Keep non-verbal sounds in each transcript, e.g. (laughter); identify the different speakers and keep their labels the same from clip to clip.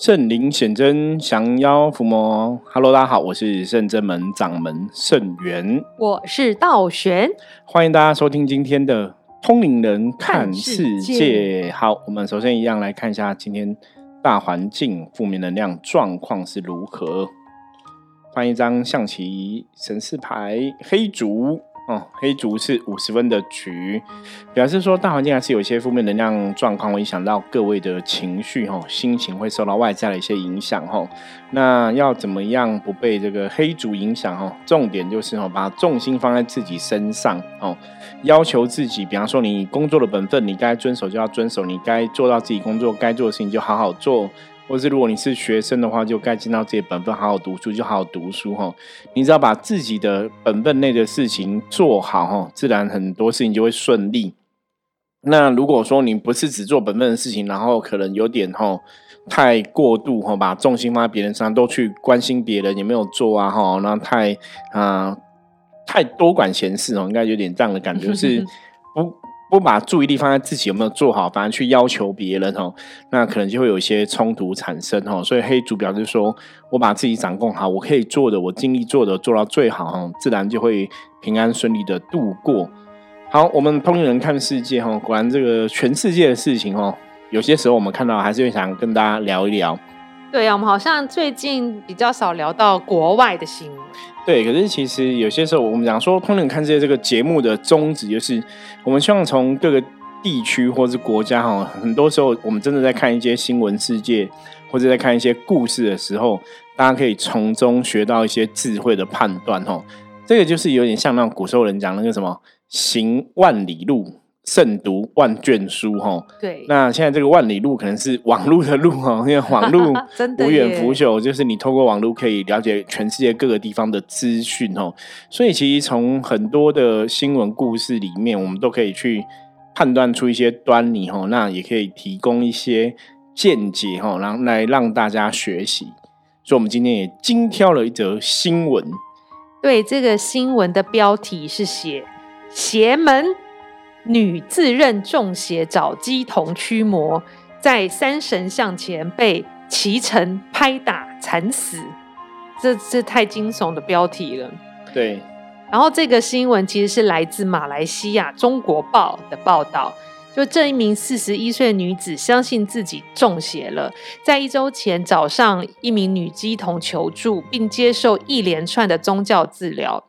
Speaker 1: 圣灵显真，降妖伏魔。Hello，大家好，我是圣真门掌门圣元，
Speaker 2: 我是道玄，
Speaker 1: 欢迎大家收听今天的通灵人看世界。好，我们首先一样来看一下今天大环境负面能量状况是如何。换一张象棋神士牌，黑竹。哦，黑竹是五十分的局，表示说大环境还是有一些负面能量状况，会影响到各位的情绪哈，心情会受到外在的一些影响哈。那要怎么样不被这个黑竹影响哈？重点就是哦，把重心放在自己身上哦，要求自己，比方说你工作的本分，你该遵守就要遵守，你该做到自己工作该做的事情就好好做。或是如果你是学生的话，就该尽到自己本分，好好读书就好好读书哈。你只要把自己的本分内的事情做好哈，自然很多事情就会顺利。那如果说你不是只做本分的事情，然后可能有点哈太过度哈，把重心放在别人身上，都去关心别人有没有做啊哈，那太啊太多管闲事哦，应该有点这样的感觉是 (laughs) 不。不把注意力放在自己有没有做好，反而去要求别人哦，那可能就会有一些冲突产生哦。所以黑主表示说，我把自己掌控好，我可以做的，我尽力做的，做到最好哈，自然就会平安顺利的度过。好，我们通灵人看世界哈，果然这个全世界的事情哦，有些时候我们看到还是会想跟大家聊一聊。
Speaker 2: 对呀，我们好像最近比较少聊到国外的新闻。
Speaker 1: 对，可是其实有些时候，我们讲说《通灵看世界》这个节目的宗旨，就是我们希望从各个地区或是国家哈，很多时候我们真的在看一些新闻世界，或者在看一些故事的时候，大家可以从中学到一些智慧的判断哈。这个就是有点像那种古时候人讲那个什么“行万里路”。胜读万卷书，哈，
Speaker 2: 对。
Speaker 1: 那现在这个万里路可能是网路的路，哈，因为网路 (laughs) 无远腐朽，就是你透过网路可以了解全世界各个地方的资讯，哈。所以其实从很多的新闻故事里面，我们都可以去判断出一些端倪，哈。那也可以提供一些见解，哈，然后来让大家学习。所以，我们今天也精挑了一则新闻。
Speaker 2: 对，这个新闻的标题是写邪门。女自认中邪，找鸡童驱魔，在三神像前被骑乘拍打惨死，这这太惊悚的标题了。
Speaker 1: 对，
Speaker 2: 然后这个新闻其实是来自马来西亚《中国报》的报道，就这一名四十一岁女子相信自己中邪了，在一周前找上一名女鸡童求助，并接受一连串的宗教治疗。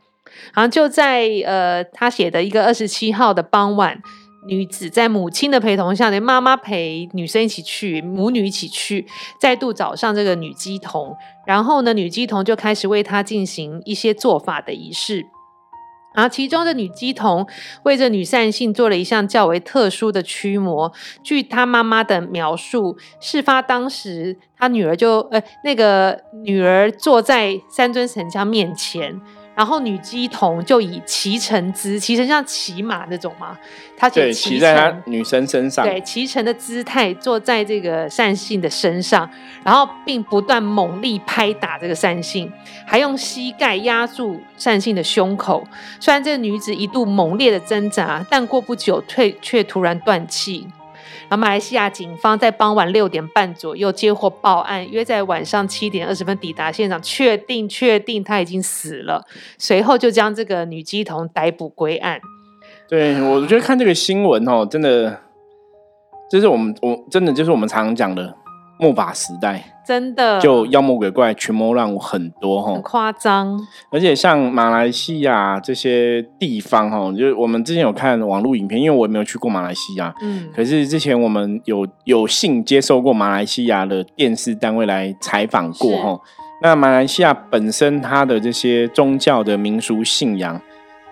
Speaker 2: 好像就在呃，他写的一个二十七号的傍晚，女子在母亲的陪同下，连妈妈陪女生一起去，母女一起去，再度找上这个女鸡童，然后呢，女鸡童就开始为她进行一些做法的仪式。然后其中的女鸡童为这女善性做了一项较为特殊的驱魔。据她妈妈的描述，事发当时，她女儿就呃，那个女儿坐在三尊神像面前。然后女鸡童就以骑乘姿，骑乘像骑马那种嘛，
Speaker 1: 她就骑在她女生身上，
Speaker 2: 对，骑乘的姿态坐在这个善信的身上，然后并不断猛力拍打这个善信，还用膝盖压住善信的胸口。虽然这个女子一度猛烈的挣扎，但过不久退却突然断气。然后马来西亚警方在傍晚六点半左右接获报案，约在晚上七点二十分抵达现场，确定确定他已经死了，随后就将这个女鸡童逮捕归案。
Speaker 1: 对，我觉得看这个新闻哦，真的，就是我们我真的就是我们常讲的。末法时代，
Speaker 2: 真的
Speaker 1: 就妖魔鬼怪、群魔乱舞很多哈，
Speaker 2: 很夸张。
Speaker 1: 而且像马来西亚这些地方哈，就是我们之前有看网络影片，因为我也没有去过马来西亚，嗯，可是之前我们有有幸接受过马来西亚的电视单位来采访过哈。那马来西亚本身它的这些宗教的民俗信仰，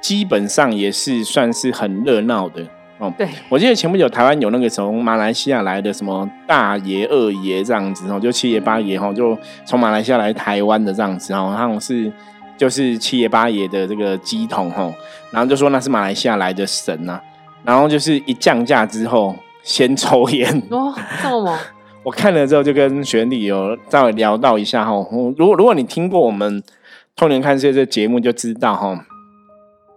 Speaker 1: 基本上也是算是很热闹的。
Speaker 2: 哦，对，
Speaker 1: 我记得前不久台湾有那个从马来西亚来的什么大爷、二爷这样子，哦，就七爷八爷，哈，就从马来西亚来台湾的这样子，哦，他们是就是七爷八爷的这个鸡桶，哈，然后就说那是马来西亚来的神呐，然后就是一降价之后先抽烟，
Speaker 2: 哦，这么猛，(laughs)
Speaker 1: 我看了之后就跟学弟有稍微聊到一下，哈，如果如果你听过我们《通年看世界》这节目就知道，哈。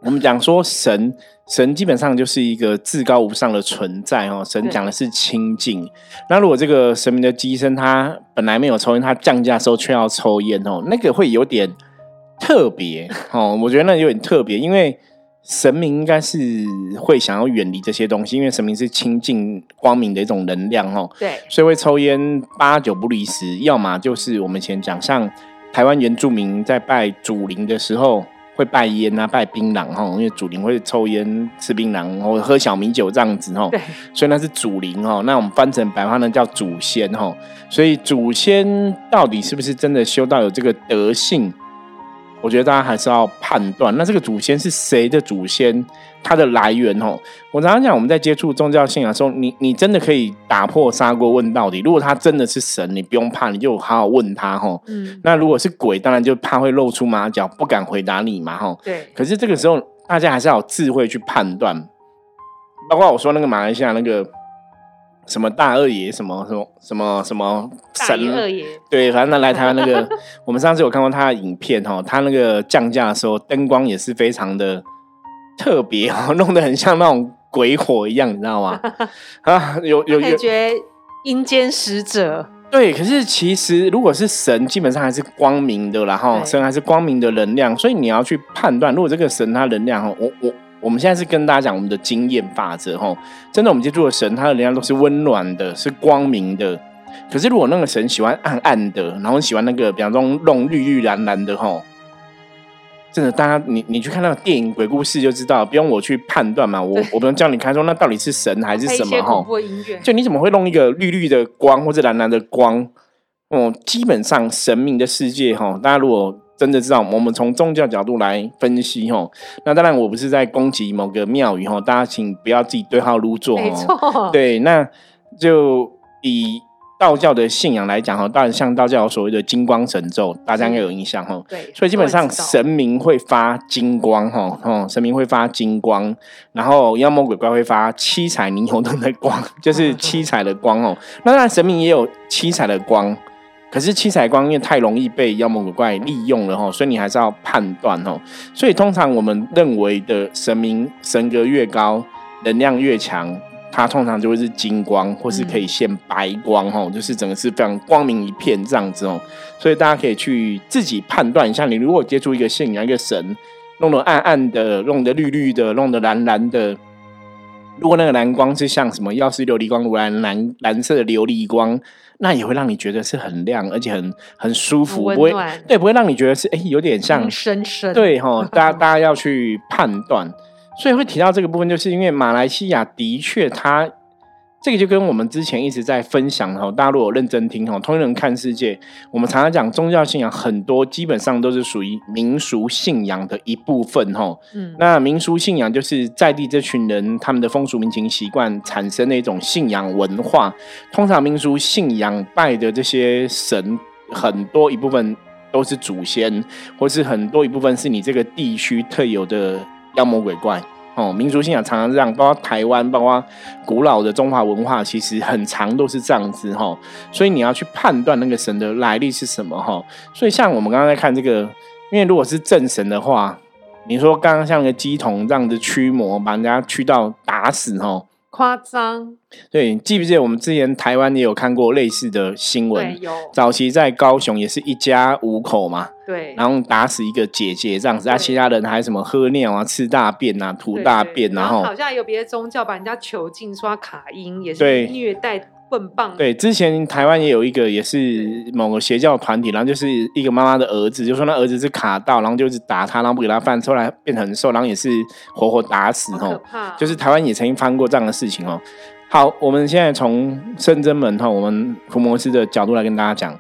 Speaker 1: 我们讲说神，神基本上就是一个至高无上的存在哦。神讲的是清净。那如果这个神明的机身他本来没有抽烟，他降价的时候却要抽烟哦，那个会有点特别哦。我觉得那有点特别，因为神明应该是会想要远离这些东西，因为神明是清净光明的一种能量哦。
Speaker 2: 对，
Speaker 1: 所以会抽烟八九不离十，要么就是我们以前讲像台湾原住民在拜祖灵的时候。会拜烟啊，拜槟榔哈，因为祖灵会抽烟、吃槟榔，或喝小米酒这样子哈。
Speaker 2: 对，
Speaker 1: 所以那是祖灵哈。那我们翻成白话呢，叫祖先哈。所以祖先到底是不是真的修到有这个德性？我觉得大家还是要判断，那这个祖先是谁的祖先？它的来源哦，我常常讲，我们在接触宗教信仰的时候，你你真的可以打破砂锅问到底。如果他真的是神，你不用怕，你就好好问他哈。嗯。那如果是鬼，当然就怕会露出马脚，不敢回答你嘛哈。
Speaker 2: 对。
Speaker 1: 可是这个时候，大家还是要有智慧去判断。包括我说那个马来西亚那个什么大二爷，什么什么什么什么
Speaker 2: 神二爷，
Speaker 1: 对，反正他来台湾那个，(laughs) 我们上次有看过他的影片哈，他那个降价的时候，灯光也是非常的。特别哦，(laughs) 弄得很像那种鬼火一样，你知道吗？(laughs) 啊，有有
Speaker 2: 感觉阴间使者。
Speaker 1: 对，可是其实如果是神，基本上还是光明的，然后神还是光明的能量，所以你要去判断，如果这个神他能量哈，我我我们现在是跟大家讲我们的经验法则哈，真的我们接触的神，他的能量都是温暖的，是光明的。可是如果那个神喜欢暗暗的，然后喜欢那个，比方说弄绿绿蓝蓝的哈。真的，大家你你去看那个电影鬼故事就知道，不用我去判断嘛，我我不用叫你看说那到底是神还是什么 (laughs) 哈？就你怎么会弄一个绿绿的光或者蓝蓝的光？哦，基本上神明的世界哈，大家如果真的知道，我们从宗教角度来分析哈，那当然我不是在攻击某个庙宇哈，大家请不要自己对号入座
Speaker 2: 哦。
Speaker 1: 对，那就以。道教的信仰来讲哈，当然像道教所谓的金光神咒，大家应该有印象哈。
Speaker 2: 对，
Speaker 1: 所以基本上神明会发金光哈，哦，神明会发金光，然后妖魔鬼怪会发七彩霓虹灯的光，就是 (laughs) 七彩的光哦。那当然神明也有七彩的光，可是七彩光因为太容易被妖魔鬼怪利用了哈，所以你还是要判断哦。所以通常我们认为的神明神格越高，能量越强。它通常就会是金光，或是可以现白光，哈，就是整个是非常光明一片这样子哦。所以大家可以去自己判断一下，你如果接触一个信仰、一个神，弄得暗暗的、弄得绿绿的、弄得蓝蓝的，如果那个蓝光是像什么药师琉璃光、蓝蓝蓝色的琉璃光，那也会让你觉得是很亮，而且很很舒服，不会对，不会让你觉得是哎有点像
Speaker 2: 深深
Speaker 1: 对哈。大家大家要去判断。所以会提到这个部分，就是因为马来西亚的确，它这个就跟我们之前一直在分享哈，大家如果认真听哈，通人看世界，我们常常讲宗教信仰很多基本上都是属于民俗信仰的一部分哈。嗯，那民俗信仰就是在地这群人他们的风俗民情习惯产生的一种信仰文化。通常民俗信仰拜的这些神，很多一部分都是祖先，或是很多一部分是你这个地区特有的。妖魔鬼怪哦，民族信仰常常这样，包括台湾，包括古老的中华文化，其实很长都是这样子哈。所以你要去判断那个神的来历是什么哈。所以像我们刚刚在看这个，因为如果是正神的话，你说刚刚像个鸡童这样子驱魔，把人家驱到打死哈。
Speaker 2: 夸张，
Speaker 1: 对，记不记得我们之前台湾也有看过类似的新闻？
Speaker 2: 有。
Speaker 1: 早期在高雄也是一家五口嘛，
Speaker 2: 对，
Speaker 1: 然后打死一个姐姐这样子，啊，其他人还什么喝尿啊、吃大便啊、吐大便，然后
Speaker 2: 好像有别的宗教把人家囚禁刷卡音，也是虐待。棍棒
Speaker 1: 对，之前台湾也有一个，也是某个邪教团体，然后就是一个妈妈的儿子，就说那儿子是卡到，然后就是打他，然后不给他饭，后来变很瘦，然后也是活活打死哦。就是台湾也曾经发生过这样的事情哦。好，我们现在从深真门哈，我们伏魔师的角度来跟大家讲，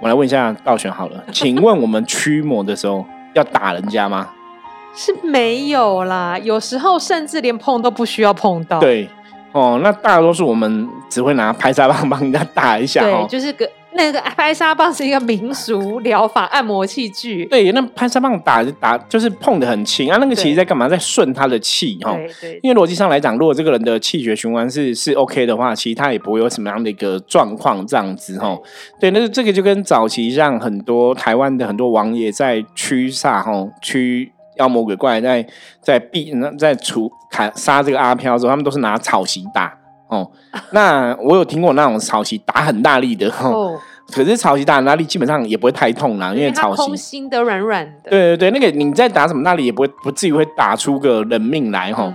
Speaker 1: 我来问一下道玄好了，请问我们驱魔的时候要打人家吗？
Speaker 2: 是没有啦，有时候甚至连碰都不需要碰到。
Speaker 1: 对。哦，那大多数我们只会拿拍沙棒帮人家打一下，
Speaker 2: 对，就是个那个拍沙棒是一个民俗疗法按摩器具，
Speaker 1: 对，那拍沙棒打打就是碰的很轻啊，那个其实在干嘛，在顺他的气哈，
Speaker 2: 对，
Speaker 1: 因为逻辑上来讲，如果这个人的气血循环是是 OK 的话，其实他也不会有什么样的一个状况这样子哈，对，那这个就跟早期像很多台湾的很多王爷在驱煞哈驱。妖魔鬼怪在在避在除砍杀这个阿飘的时候，他们都是拿草席打哦。(laughs) 那我有听过那种草席打很大力的哦，可是草席打很大力基本上也不会太痛啦，因为草席
Speaker 2: 心的软软的。
Speaker 1: 对对对，那个你在打什么大力也不会不至于会打出个人命来哈。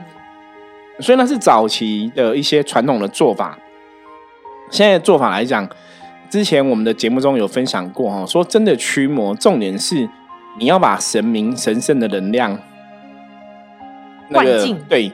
Speaker 1: 所以那是早期的一些传统的做法。现在做法来讲，之前我们的节目中有分享过哈，说真的驱魔，重点是你要把神明神圣的能量，
Speaker 2: 那个
Speaker 1: 对，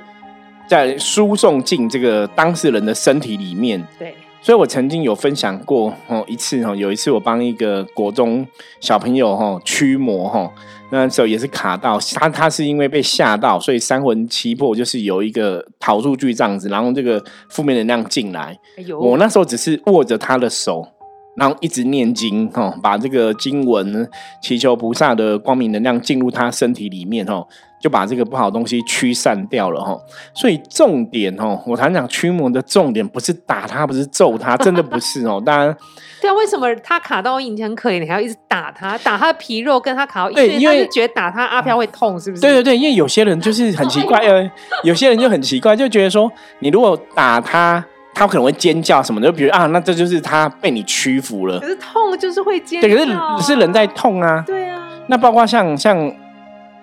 Speaker 1: 在输送进这个当事人的身体里面。
Speaker 2: 对，
Speaker 1: 所以我曾经有分享过哦一次哈，有一次我帮一个国中小朋友哈驱魔哈。那时候也是卡到他，他是因为被吓到，所以三魂七魄就是有一个逃出去这样子，然后这个负面能量进来。哎我那时候只是握着他的手，然后一直念经哈，把这个经文祈求菩萨的光明能量进入他身体里面哈。就把这个不好东西驱散掉了哈，所以重点哦，我常讲驱魔的重点不是打他，不是揍他，(laughs) 真的不是哦。当然，
Speaker 2: 对啊，为什么他卡到阴很可怜，你还要一直打他，打他的皮肉，跟他卡到对，因为觉得打他阿飘会痛，是不是？
Speaker 1: 对对对，因为有些人就是很奇怪，(laughs) 呃，有些人就很奇怪，就觉得说你如果打他，他可能会尖叫什么的，就比如啊，那这就是他被你屈服了。
Speaker 2: 可是痛就是会尖，
Speaker 1: 对，可是是人在痛啊。
Speaker 2: 对啊，
Speaker 1: 那包括像像。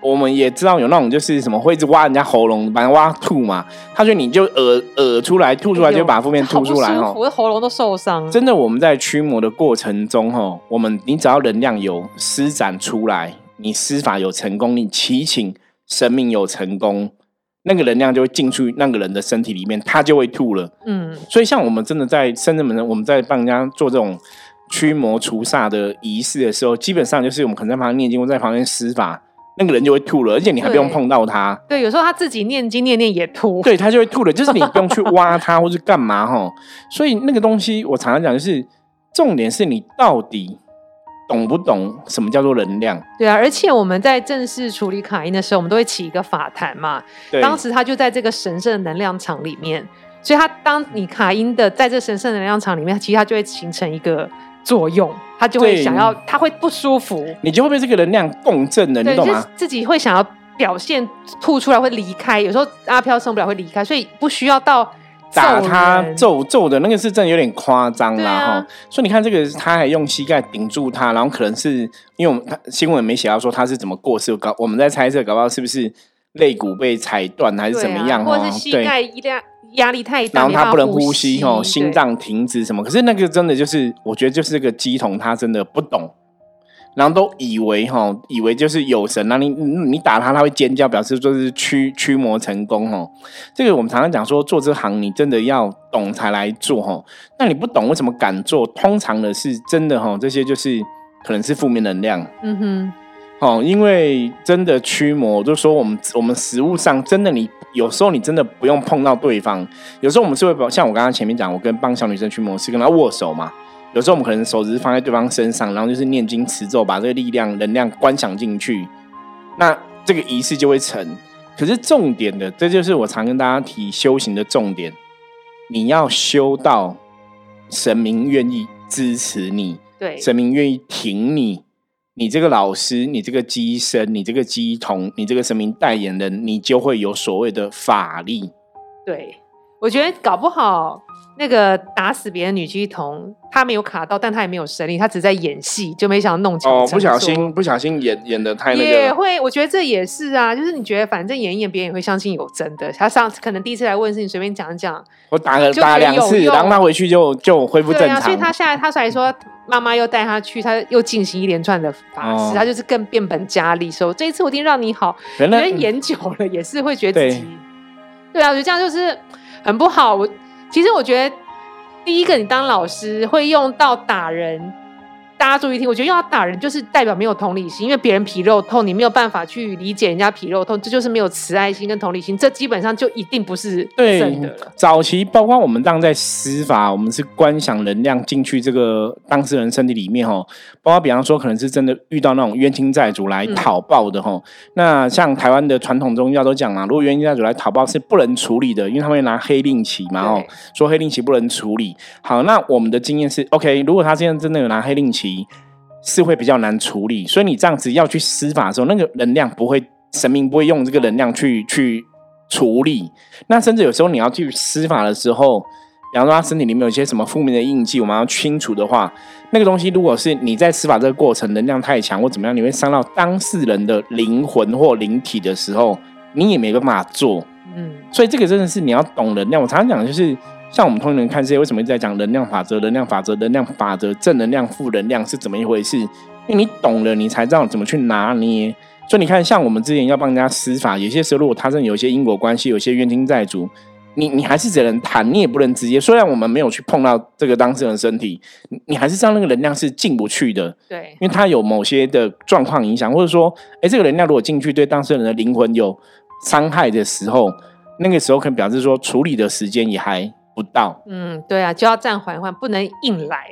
Speaker 1: 我们也知道有那种就是什么会一直挖人家喉咙，把人挖吐嘛。他说你就耳耳出来吐出来，就把负面吐出来
Speaker 2: 哈。我的喉咙都受伤。
Speaker 1: 真的，我们在驱魔的过程中哈，我们你只要能量有施展出来，你施法有成功，你祈请神明有成功，那个能量就会进去那个人的身体里面，他就会吐了。嗯。所以像我们真的在深圳门，我们在帮人家做这种驱魔除煞的仪式的时候，基本上就是我们可能在旁边念经，或在旁边施法。那个人就会吐了，而且你还不用碰到他。
Speaker 2: 对，有时候他自己念经念念也吐。
Speaker 1: 对他就会吐了，就是你不用去挖他或是干嘛哈。所以那个东西我常常讲，就是重点是你到底懂不懂什么叫做能量？
Speaker 2: 对啊，而且我们在正式处理卡因的时候，我们都会起一个法坛嘛。当时他就在这个神圣的能量场里面，所以他当你卡因的在这神圣能量场里面，其实它就会形成一个。作用，他就会想要，他会不舒服，
Speaker 1: 你就会被这个能量共振的，你懂吗？
Speaker 2: 自己会想要表现吐出来，会离开。有时候阿飘受不了会离开，所以不需要到
Speaker 1: 打他揍揍的那个是真的有点夸张啦哈。所以你看这个，他还用膝盖顶住他，然后可能是因为我们他新闻没写到说他是怎么过世，搞我们在猜测，搞不好是不是肋骨被踩断还是怎么样，
Speaker 2: 或者是膝盖。压力太大，
Speaker 1: 然后他不能
Speaker 2: 呼
Speaker 1: 吸，哦，心脏停止什么？可是那个真的就是，我觉得就是这个鸡童他真的不懂，然后都以为哈，以为就是有神，那你你打他他会尖叫，表示就是驱驱魔成功哦。这个我们常常讲说，做这行你真的要懂才来做哈。那你不懂为什么敢做？通常的是真的哈，这些就是可能是负面能量。嗯哼。哦，因为真的驱魔，就说我们我们实物上真的，你有时候你真的不用碰到对方，有时候我们是会像我刚刚前面讲，我跟帮小女生驱魔是跟她握手嘛，有时候我们可能手只是放在对方身上，然后就是念经持咒，把这个力量能量观想进去，那这个仪式就会成。可是重点的，这就是我常跟大家提修行的重点，你要修到神明愿意支持你，
Speaker 2: 对，
Speaker 1: 神明愿意挺你。你这个老师，你这个机身，你这个机童，你这个神明代言人，你就会有所谓的法力。
Speaker 2: 对，我觉得搞不好。那个打死别的女机童，她没有卡到，但她也没有神力，她只在演戏，就没想到弄巧
Speaker 1: 哦，不小心，不小心演演的太那个。
Speaker 2: 也会，我觉得这也是啊，就是你觉得反正演一演，别人也会相信有真的。他上次可能第一次来问事，你随便讲讲，
Speaker 1: 我打了打两次，然后他回去就就恢复正常。
Speaker 2: 所以他下来，他才说妈妈又带他去，他又进行一连串的法事，他就是更变本加厉，说这一次我一定让你好。因为演久了也是会觉得自己，对啊，我觉得这样就是很不好。我。其实我觉得，第一个，你当老师会用到打人。大家注意听，我觉得要打人就是代表没有同理心，因为别人皮肉痛，你没有办法去理解人家皮肉痛，这就是没有慈爱心跟同理心，这基本上就一定不是对的了。
Speaker 1: 早期包括我们当在司法，我们是观想能量进去这个当事人身体里面哦，包括比方说可能是真的遇到那种冤亲债主来讨报的哈，那像台湾的传统宗教都讲啊，如果冤亲债主来讨报是不能处理的，因为他们会拿黑令旗嘛哦，说黑令旗不能处理。好，那我们的经验是 OK，如果他现在真的有拿黑令旗。是会比较难处理，所以你这样子要去施法的时候，那个能量不会神明不会用这个能量去去处理。那甚至有时候你要去施法的时候，比方说他身体里面有一些什么负面的印记，我们要清除的话，那个东西如果是你在施法这个过程能量太强或怎么样，你会伤到当事人的灵魂或灵体的时候，你也没办法做。嗯，所以这个真的是你要懂能量。我常常讲的就是。像我们通灵人看世界，为什么一直在讲能量法则、能量法则、能量法则、正能量、负能量是怎么一回事？因为你懂了，你才知道怎么去拿捏。所以你看，像我们之前要帮人家施法，有些时候如果他真的有一些因果关系，有些冤亲债主，你你还是只能谈，你也不能直接。虽然我们没有去碰到这个当事人身体，你你还是知道那个能量是进不去的。
Speaker 2: 对，
Speaker 1: 因为他有某些的状况影响，或者说，哎，这个能量如果进去对当事人的灵魂有伤害的时候，那个时候可能表示说处理的时间也还。不到，
Speaker 2: 嗯，对啊，就要暂缓缓，不能硬来，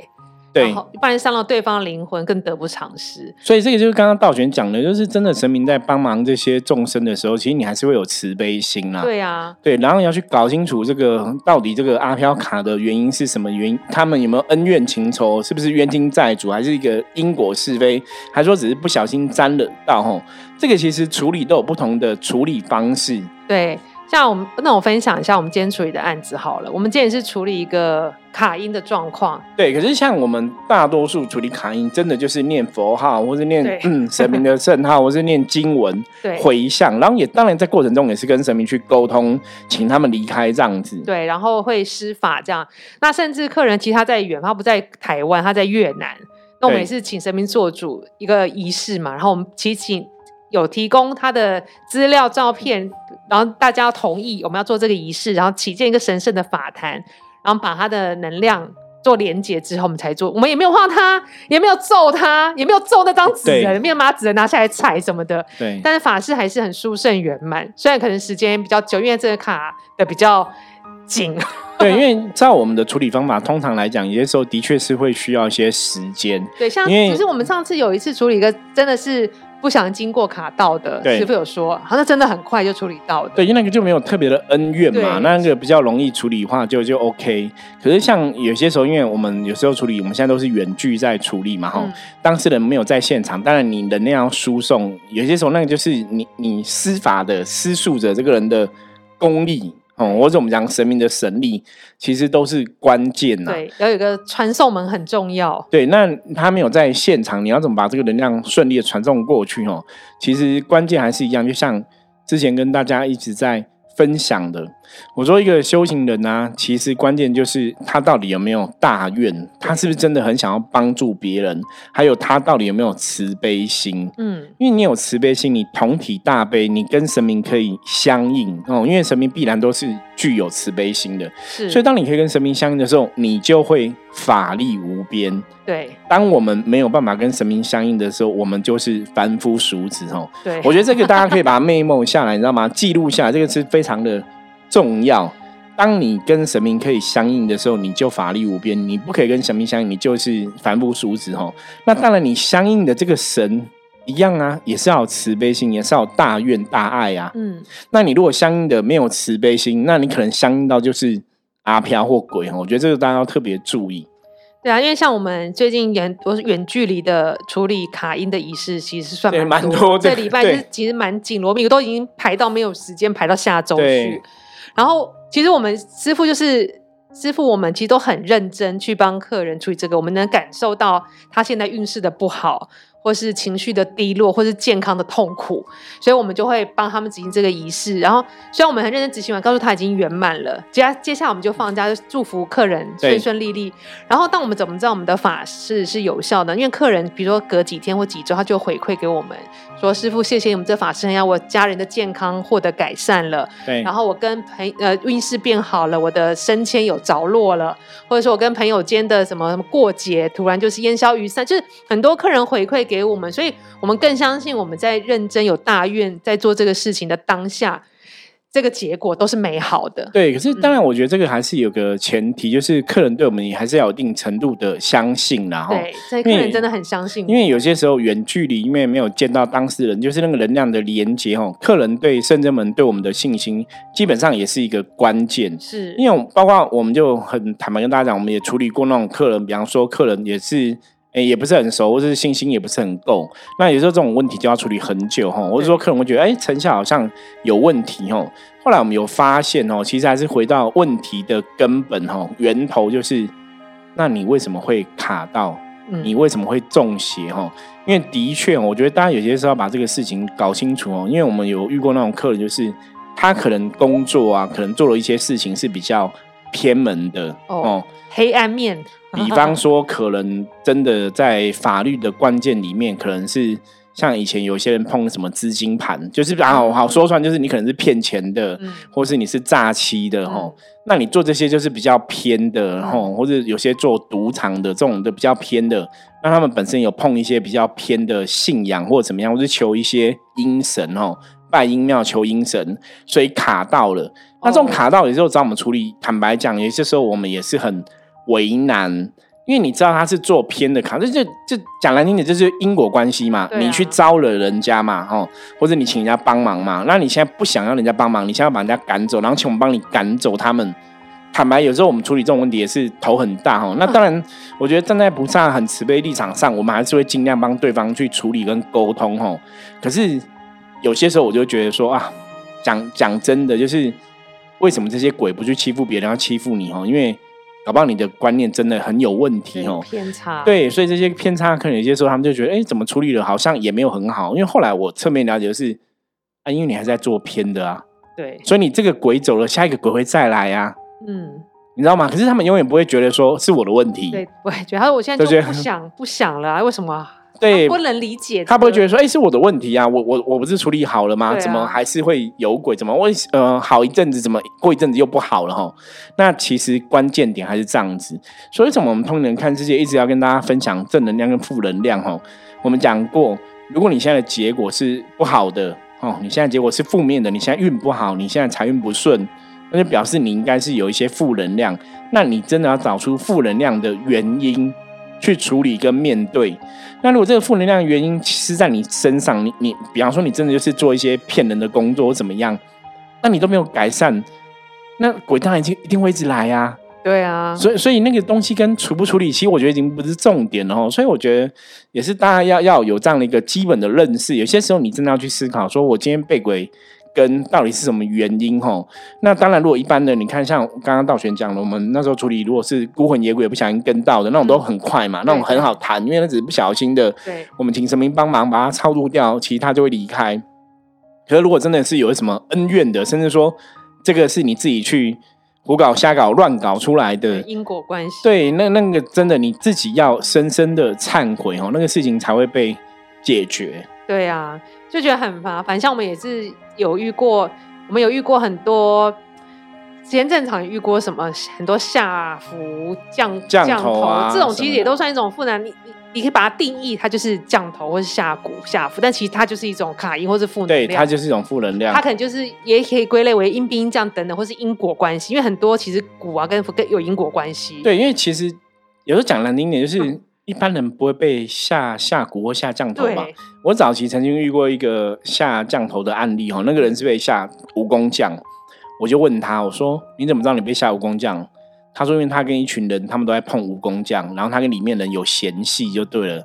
Speaker 1: 对，
Speaker 2: 不然伤了对方的灵魂，更得不偿失。
Speaker 1: 所以这个就是刚刚道玄讲的，就是真的神明在帮忙这些众生的时候，其实你还是会有慈悲心啦。
Speaker 2: 对啊，
Speaker 1: 对，然后你要去搞清楚这个到底这个阿飘卡的原因是什么原因，他们有没有恩怨情仇，是不是冤亲债主，还是一个因果是非，还说只是不小心沾了到吼？这个其实处理都有不同的处理方式。
Speaker 2: 对。像我们，那我分享一下我们今天处理的案子好了。我们今天也是处理一个卡音的状况。
Speaker 1: 对，可是像我们大多数处理卡音，真的就是念佛号，或是念嗯神明的圣号，或是念经文 (laughs) 回向，然后也当然在过程中也是跟神明去沟通，请他们离开这样子。
Speaker 2: 对，然后会施法这样。那甚至客人其实他在远，他不在台湾，他在越南。那我们也是请神明做主一个仪式嘛。然后我们其实请。有提供他的资料、照片，然后大家同意我们要做这个仪式，然后起建一个神圣的法坛，然后把它的能量做连接之后，我们才做。我们也没有画他，也没有揍他，也没有揍那张纸人，没有把纸人拿下来踩什么的。
Speaker 1: 对。
Speaker 2: 但是法事还是很殊胜圆满，虽然可能时间比较久，因为这个卡的比较紧。(laughs)
Speaker 1: 对，因为照我们的处理方法，通常来讲，有些时候的确是会需要一些时间。
Speaker 2: 对，像其实我们上次有一次处理一个，真的是。不想经过卡道的师傅有说，好像真的很快就处理到的。
Speaker 1: 对，因为那个就没有特别的恩怨嘛，那个比较容易处理话就就 OK。可是像有些时候，因为我们有时候处理，我们现在都是远距在处理嘛，哈，当事人没有在现场，当然你能量要输送，有些时候那个就是你你司法的施术者这个人的功力。哦，或者我们讲神明的神力，其实都是关键呐。
Speaker 2: 对，要有个传送门很重要。
Speaker 1: 对，那他没有在现场，你要怎么把这个能量顺利的传送过去？哦，其实关键还是一样，就像之前跟大家一直在。分享的，我说一个修行人呢，其实关键就是他到底有没有大愿，他是不是真的很想要帮助别人，还有他到底有没有慈悲心。嗯，因为你有慈悲心，你同体大悲，你跟神明可以相应哦，因为神明必然都是具有慈悲心的。
Speaker 2: 是，
Speaker 1: 所以当你可以跟神明相应的时候，你就会法力无边。
Speaker 2: 对，
Speaker 1: 当我们没有办法跟神明相应的时候，我们就是凡夫俗子哦。
Speaker 2: 对，
Speaker 1: 我觉得这个大家可以把它 memo 下来，你知道吗？记录下来，这个是非常的重要。当你跟神明可以相应的时候，你就法力无边；你不可以跟神明相应，你就是凡夫俗子哦。那当然，你相应的这个神一样啊，也是要有慈悲心，也是要有大愿大爱啊。嗯，那你如果相应的没有慈悲心，那你可能相应到就是阿飘或鬼哦。我觉得这个大家要特别注意。
Speaker 2: 对啊，因为像我们最近远都是远距离的处理卡音的仪式，其实算蛮多。这礼拜是其实蛮紧，罗密都已经排到没有时间排到下周去。然后其实我们师傅就是师傅，我们其实都很认真去帮客人处理这个，我们能感受到他现在运势的不好。或是情绪的低落，或是健康的痛苦，所以我们就会帮他们执行这个仪式。然后，虽然我们很认真执行完，告诉他已经圆满了，接接下来我们就放假，祝福客人顺顺利利。然后，但我们怎么知道我们的法事是有效的？因为客人比如说隔几天或几周，他就回馈给我们说：“师傅，谢谢你们这法师，让我家人的健康获得改善了。
Speaker 1: 对，
Speaker 2: 然后我跟朋呃运势变好了，我的升迁有着落了，或者说我跟朋友间的什么什么过节，突然就是烟消云散，就是很多客人回馈。”给我们，所以我们更相信我们在认真有大愿在做这个事情的当下，这个结果都是美好的。
Speaker 1: 对，可是当然，我觉得这个还是有个前提，就是客人对我们也还是要有一定程度的相信，然后
Speaker 2: 对，所以客人真的很相信。
Speaker 1: 因为有些时候远距离，因为没有见到当事人，就是那个能量的连接哦。客人对圣真门对我们的信心，基本上也是一个关键。
Speaker 2: 是，
Speaker 1: 因为包括我们就很坦白跟大家讲，我们也处理过那种客人，比方说客人也是。哎，也不是很熟，或者是信心也不是很够。那有时候这种问题就要处理很久哈，或者说客人会觉得，哎，成效好像有问题哦。后来我们有发现哦，其实还是回到问题的根本哦，源头就是，那你为什么会卡到？你为什么会中邪哈？因为的确，我觉得大家有些时候要把这个事情搞清楚哦。因为我们有遇过那种客人，就是他可能工作啊，可能做了一些事情是比较偏门的哦，
Speaker 2: 黑暗面。
Speaker 1: 比方说，可能真的在法律的关键里面，可能是像以前有些人碰什么资金盘，就是啊，好说出来就是你可能是骗钱的，嗯或是你是诈欺的哈。那你做这些就是比较偏的哈，或者有些做赌场的这种的比较偏的，那他们本身有碰一些比较偏的信仰或者怎么样，或是求一些阴神哦，拜阴庙求阴神，所以卡到了。那这种卡到有时候找我们处理，坦白讲，有些时候我们也是很。为难，因为你知道他是做偏的卡，这就就讲难听点，就是因果关系嘛。你去招惹人家嘛，哈，或者你请人家帮忙嘛。那你现在不想要人家帮忙，你现在要把人家赶走，然后请我们帮你赶走他们。坦白，有时候我们处理这种问题也是头很大哈。那当然，我觉得站在菩萨很慈悲立场上，我们还是会尽量帮对方去处理跟沟通哈。可是有些时候，我就觉得说啊，讲讲真的，就是为什么这些鬼不去欺负别人，要欺负你哦？因为搞不好你的观念真的很有问题哦，
Speaker 2: 偏差。
Speaker 1: 对，所以这些偏差可能有些时候他们就觉得，哎，怎么处理的好像也没有很好。因为后来我侧面了解的是，啊，因为你还在做偏的啊，
Speaker 2: 对，
Speaker 1: 所以你这个鬼走了，下一个鬼会再来啊，嗯，你知道吗？可是他们永远不会觉得说是我的问题，
Speaker 2: 对，不会觉得，我现在就不想不想了，啊为什么？
Speaker 1: 对，
Speaker 2: 不能理解，
Speaker 1: 他不会觉得说，哎，是我的问题啊，我我我不是处理好了吗？怎么还是会有鬼？怎么为呃好一阵子，怎么过一阵子又不好了哈？那其实关键点还是这样子。所以为什么我们通人看世界一直要跟大家分享正能量跟负能量哈？我们讲过，如果你现在的结果是不好的哦，你现在结果是负面的，你现在运不好，你现在财运不顺，那就表示你应该是有一些负能量。那你真的要找出负能量的原因。去处理跟面对，那如果这个负能量原因是在你身上，你你，比方说你真的就是做一些骗人的工作怎么样，那你都没有改善，那鬼当然就一定会一直来呀。
Speaker 2: 对啊，
Speaker 1: 所以所以那个东西跟处不处理，其实我觉得已经不是重点了哦。所以我觉得也是大家要要有这样的一个基本的认识。有些时候你真的要去思考，说我今天被鬼。跟到底是什么原因？吼，那当然，如果一般的，你看像刚刚道玄讲了，我们那时候处理，如果是孤魂野鬼不小心跟到的那种，都很快嘛，那种很好谈，因为那只是不小心的。
Speaker 2: 对，
Speaker 1: 我们请神明帮忙把它超度掉，其实他就会离开。可是如果真的是有什么恩怨的，甚至说这个是你自己去胡搞瞎搞乱搞出来的
Speaker 2: 因果关系，
Speaker 1: 对，那那个真的你自己要深深的忏悔哦，那个事情才会被解决。
Speaker 2: 对啊，就觉得很麻烦。像我们也是有遇过，我们有遇过很多，前正常遇过什么很多下浮降
Speaker 1: 降头
Speaker 2: 这种，其实也都算一种负能。你你你可以把它定义，它就是降头或是下蛊下浮，但其实它就是一种卡因或是负能量。
Speaker 1: 对，它就是一种负能量。
Speaker 2: 它可能就是也可以归类为阴兵降等等，或是因果关系。因为很多其实蛊啊跟跟有因果关系。
Speaker 1: 对，因为其实有时候讲难听点就是。一般人不会被下下蛊或下降头吧？我早期曾经遇过一个下降头的案例哈，那个人是被下蜈蚣降，我就问他，我说你怎么知道你被下蜈蚣降？他说因为他跟一群人他们都在碰蜈蚣降，然后他跟里面人有嫌隙就对了，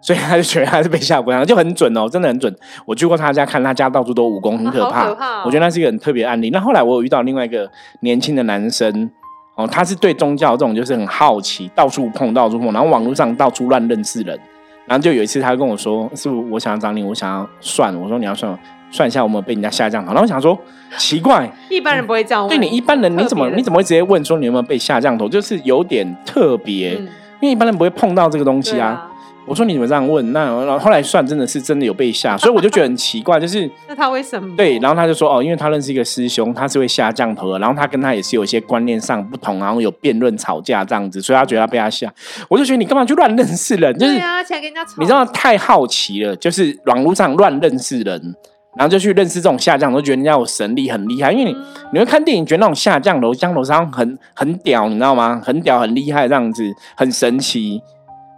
Speaker 1: 所以他就觉得他是被下蜈蚣，就很准哦，真的很准。我去过他家看，他家到处都蜈蚣，很可怕。我觉得那是一个很特别案例。那后来我有遇到另外一个年轻的男生。哦，他是对宗教这种就是很好奇，到处碰，到处碰，然后网络上到处乱认识人。然后就有一次，他跟我说：“是不我想要找你，我想要算。”我说：“你要算，算一下我们被人家下降头。”然后我想说，奇怪，(laughs)
Speaker 2: 一般人不会这样。
Speaker 1: 对你一般人，你怎么你怎么会直接问说你有没有被下降头？就是有点特别，因为一般人不会碰到这个东西啊。我说你怎么这样问？那然后后来算真的是真的有被吓，所以我就觉得很奇怪，(laughs) 就是
Speaker 2: 那他为什么？
Speaker 1: 对，然后他就说哦，因为他认识一个师兄，他是会下降头的，然后他跟他也是有一些观念上不同，然后有辩论吵架这样子，所以他觉得他被他吓。我就觉得你干嘛去乱认识人？就是
Speaker 2: 啊，跟人家吵，
Speaker 1: 你知道太好奇了，就是网络上乱认识人，然后就去认识这种下降，都觉得人家有神力很厉害，因为你你会看电影，觉得那种下降楼、降楼上很很屌，你知道吗？很屌、很厉害这样子，很神奇。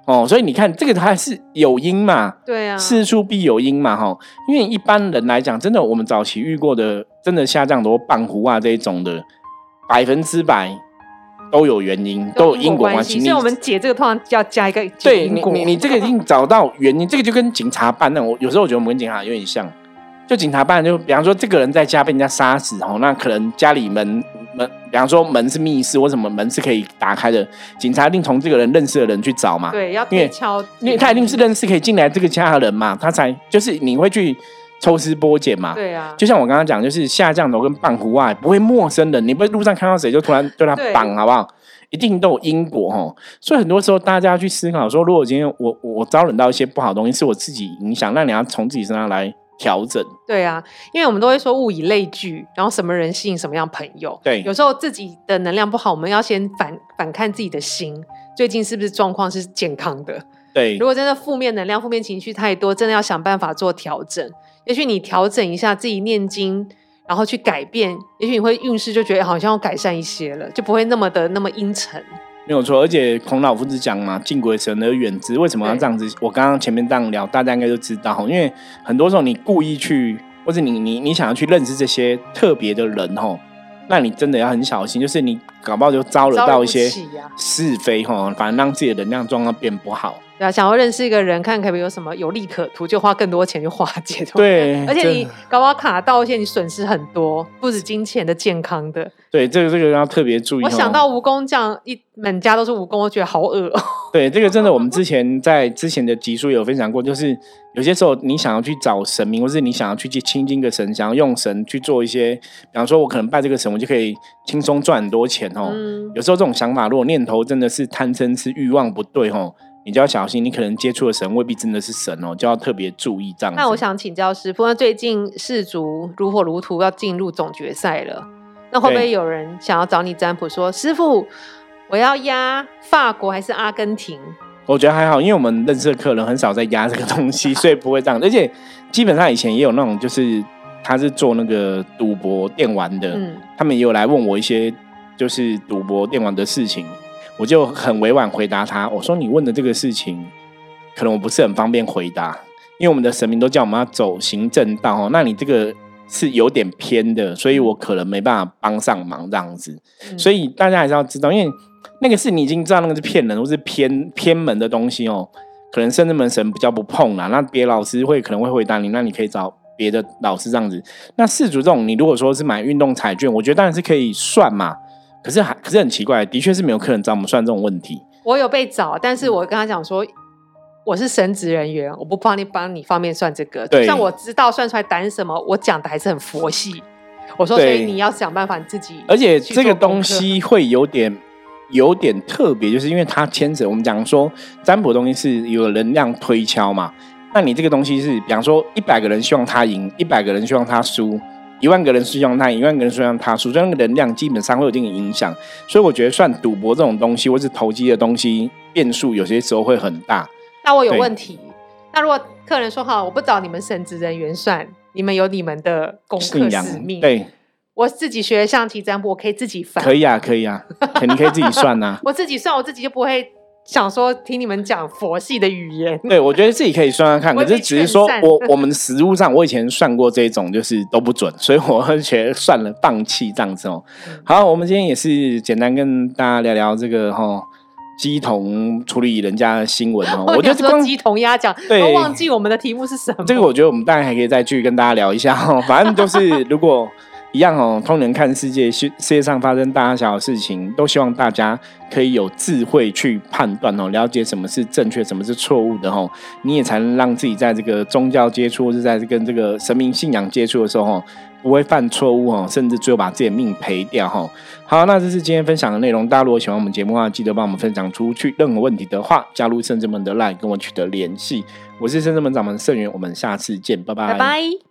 Speaker 1: 哦，所以你看，这个它是有因嘛？
Speaker 2: 对啊，
Speaker 1: 事出必有因嘛，哈。因为一般人来讲，真的我们早期遇过的，真的下降多半壶啊这一种的，百分之百都有原因，都有因果关系。
Speaker 2: 所以我们解这个通常要加一个
Speaker 1: 对你你你这个已经找到原因，这个就跟警察办案，我有时候我觉得我们跟警察有点像。就警察办案，就比方说这个人在家被人家杀死哦，那可能家里门门，比方说门是密室或什么门是可以打开的，警察一定从这个人认识的人去找嘛。
Speaker 2: 对，要因为敲，
Speaker 1: 因为他一定是认识可以进来这个家的人嘛，他才就是你会去抽丝剥茧嘛。
Speaker 2: 对啊，
Speaker 1: 就像我刚刚讲，就是下降头跟棒胡外不会陌生人，你不会路上看到谁就突然对他绑，好不好？一定都有因果哦。所以很多时候大家去思考说，如果今天我我招惹到一些不好的东西，是我自己影响，那你要从自己身上来。调整
Speaker 2: 对啊，因为我们都会说物以类聚，然后什么人吸引什么样朋友。
Speaker 1: 对，
Speaker 2: 有时候自己的能量不好，我们要先反反看自己的心，最近是不是状况是健康的？
Speaker 1: 对，
Speaker 2: 如果真的负面能量、负面情绪太多，真的要想办法做调整。也许你调整一下自己念经，然后去改变，也许你会运势就觉得好像要改善一些了，就不会那么的那么阴沉。
Speaker 1: 没有错，而且孔老夫子讲嘛，近鬼神而远之。为什么要这样子？我刚刚前面这样聊，大家应该都知道。因为很多时候你故意去，或者你你你想要去认识这些特别的人吼，那你真的要很小心，就是你搞不好就招惹到一些是非吼，反而让自己的能量状况变不好。
Speaker 2: 对啊，想要认识一个人，看可不可以有什么有利可图，就花更多钱去化解。
Speaker 1: 对，(laughs)
Speaker 2: 而且你搞不好卡到，而且你损失很多，不止金钱的、健康的。
Speaker 1: 对，这个这个要特别注意。
Speaker 2: 我想到蜈蚣酱一满家都是蜈蚣，我觉得好恶。(laughs)
Speaker 1: 对，这个真的，我们之前在之前的集数有分享过，就是有些时候你想要去找神明，或是你想要去去亲近个神，想要用神去做一些，比方说我可能拜这个神，我就可以轻松赚很多钱哦。有时候这种想法，如果念头真的是贪嗔痴欲望不对哦。你就要小心，你可能接触的神未必真的是神哦，就要特别注意这样。
Speaker 2: 那我想请教师傅，那最近世足如火如荼要进入总决赛了，那会不会有人想要找你占卜说，师傅我要压法国还是阿根廷？
Speaker 1: 我觉得还好，因为我们认识的客人很少在压这个东西，(laughs) 所以不会这样。而且基本上以前也有那种，就是他是做那个赌博电玩的，嗯，他们也有来问我一些就是赌博电玩的事情。我就很委婉回答他，我说你问的这个事情，可能我不是很方便回答，因为我们的神明都叫我们要走行正道哦，那你这个是有点偏的，所以我可能没办法帮上忙这样子。所以大家还是要知道，因为那个是你已经知道那个是骗人或是偏偏门的东西哦，可能甚至门神比较不碰啦。那别老师会可能会回答你，那你可以找别的老师这样子。那四组这种，你如果说是买运动彩券，我觉得当然是可以算嘛。可是还可是很奇怪，的确是没有客人找我们算这种问题。
Speaker 2: 我有被找，但是我跟他讲说，我是神职人员，我不帮你帮你方面算这个。就算我知道算出来答案什么，我讲的还是很佛系。我说，所以你要想办法你自己。
Speaker 1: 而且这个东西会有点有点特别，就是因为它牵扯我们讲说占卜东西是有能量推敲嘛。那你这个东西是，比方说一百个人希望他赢，一百个人希望他输。一万个人是用他，一万个人是用他，所以那个能量基本上会有一定的影响。所以我觉得算赌博这种东西，或是投机的东西，变数有些时候会很大。
Speaker 2: 那我有问题。那如果客人说好，我不找你们神职人员算，你们有你们的功课使命。
Speaker 1: 对，
Speaker 2: 我自己学象棋占卜，我可以自己翻。
Speaker 1: 可以啊，可以啊，肯定可以自己算呐。(laughs) (laughs)
Speaker 2: 我自己算，我自己就不会。想说听你们讲佛系的语言，
Speaker 1: 对我觉得自己可以算算看，可是只是说我我们实物上，我以前算过这种，就是都不准，所以我觉得算了，放弃这样子哦。好，我们今天也是简单跟大家聊聊这个哈鸡同处理人家的新闻哦。(laughs)
Speaker 2: 我就说鸡同鸭讲，对，忘记我们的题目是什么。
Speaker 1: 这个我觉得我们当然还可以再继续跟大家聊一下哈，反正就是如果。一样哦，通人看世界，世世界上发生大大小小的事情，都希望大家可以有智慧去判断哦，了解什么是正确，什么是错误的哦，你也才能让自己在这个宗教接触，或是在跟这个神明信仰接触的时候，不会犯错误哦，甚至最后把自己的命赔掉哈。好，那这是今天分享的内容，大家如果喜欢我们节目的话，记得帮我们分享出去。任何问题的话，加入圣智门的 LINE 跟我取得联系。我是圣智门掌门盛元，我们下次见，拜拜。
Speaker 2: 拜拜。